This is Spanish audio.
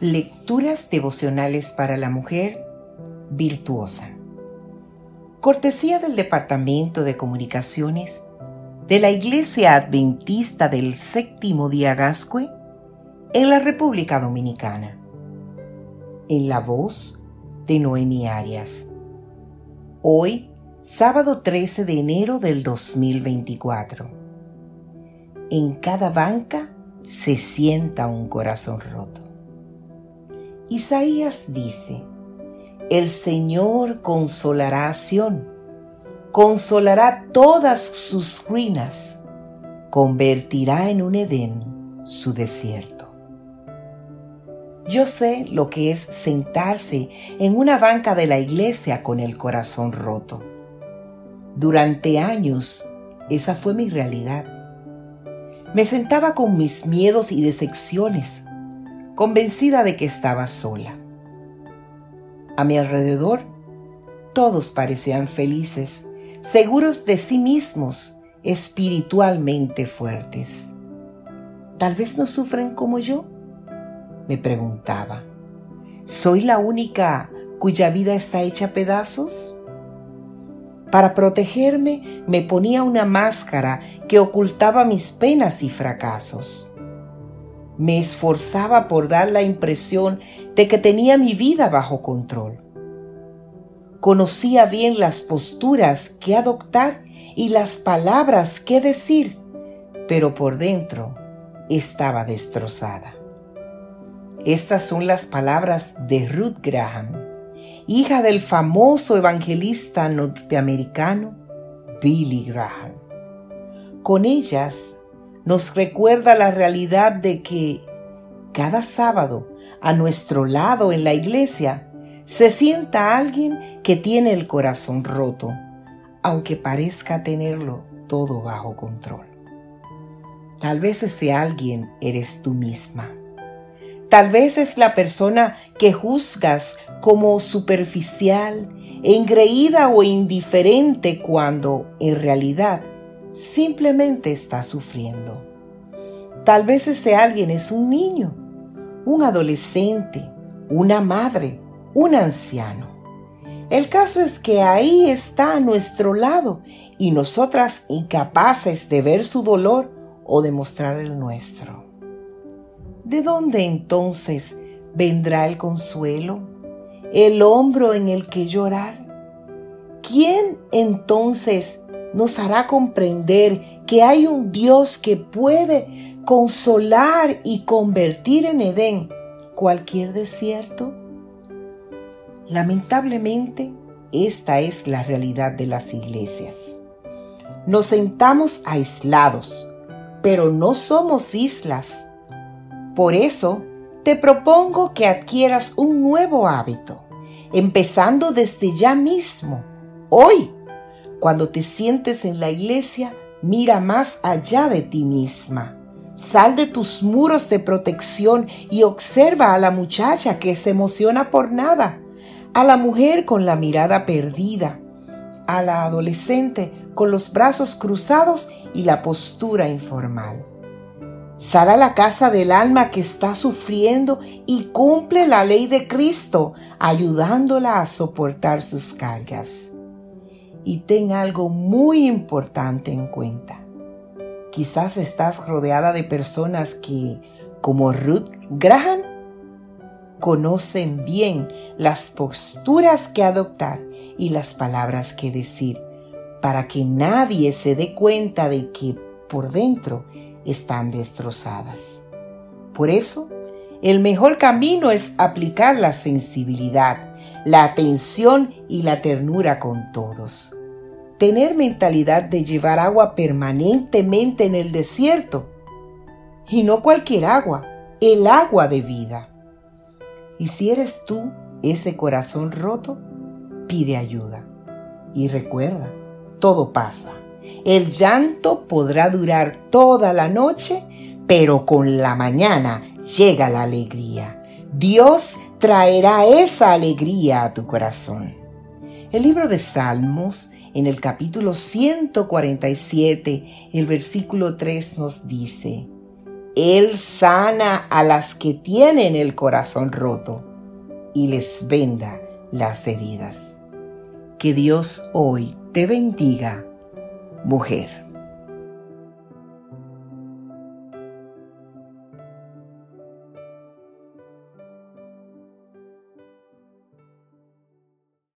Lecturas devocionales para la mujer virtuosa. Cortesía del Departamento de Comunicaciones de la Iglesia Adventista del Séptimo Día Gascue en la República Dominicana. En la voz de Noemi Arias. Hoy, sábado 13 de enero del 2024. En cada banca se sienta un corazón roto. Isaías dice, el Señor consolará a Sión, consolará todas sus ruinas, convertirá en un Edén su desierto. Yo sé lo que es sentarse en una banca de la iglesia con el corazón roto. Durante años esa fue mi realidad. Me sentaba con mis miedos y decepciones, convencida de que estaba sola. A mi alrededor, todos parecían felices, seguros de sí mismos, espiritualmente fuertes. Tal vez no sufren como yo, me preguntaba. ¿Soy la única cuya vida está hecha a pedazos? Para protegerme me ponía una máscara que ocultaba mis penas y fracasos. Me esforzaba por dar la impresión de que tenía mi vida bajo control. Conocía bien las posturas que adoptar y las palabras que decir, pero por dentro estaba destrozada. Estas son las palabras de Ruth Graham, hija del famoso evangelista norteamericano Billy Graham. Con ellas nos recuerda la realidad de que cada sábado a nuestro lado en la iglesia se sienta alguien que tiene el corazón roto, aunque parezca tenerlo todo bajo control. Tal vez ese alguien eres tú misma. Tal vez es la persona que juzgas como superficial, engreída o indiferente cuando en realidad simplemente está sufriendo. Tal vez ese alguien es un niño, un adolescente, una madre, un anciano. El caso es que ahí está a nuestro lado y nosotras incapaces de ver su dolor o de mostrar el nuestro. ¿De dónde entonces vendrá el consuelo? ¿El hombro en el que llorar? ¿Quién entonces nos hará comprender que hay un Dios que puede consolar y convertir en Edén cualquier desierto? Lamentablemente, esta es la realidad de las iglesias. Nos sentamos aislados, pero no somos islas. Por eso, te propongo que adquieras un nuevo hábito, empezando desde ya mismo, hoy cuando te sientes en la iglesia, mira más allá de ti misma. Sal de tus muros de protección y observa a la muchacha que se emociona por nada, a la mujer con la mirada perdida, a la adolescente con los brazos cruzados y la postura informal. Sal a la casa del alma que está sufriendo y cumple la ley de Cristo, ayudándola a soportar sus cargas y ten algo muy importante en cuenta. Quizás estás rodeada de personas que, como Ruth Graham, conocen bien las posturas que adoptar y las palabras que decir para que nadie se dé cuenta de que por dentro están destrozadas. Por eso, el mejor camino es aplicar la sensibilidad, la atención y la ternura con todos. Tener mentalidad de llevar agua permanentemente en el desierto. Y no cualquier agua, el agua de vida. Y si eres tú ese corazón roto, pide ayuda. Y recuerda, todo pasa. El llanto podrá durar toda la noche, pero con la mañana llega la alegría. Dios traerá esa alegría a tu corazón. El libro de Salmos, en el capítulo 147, el versículo 3 nos dice, Él sana a las que tienen el corazón roto y les venda las heridas. Que Dios hoy te bendiga, mujer.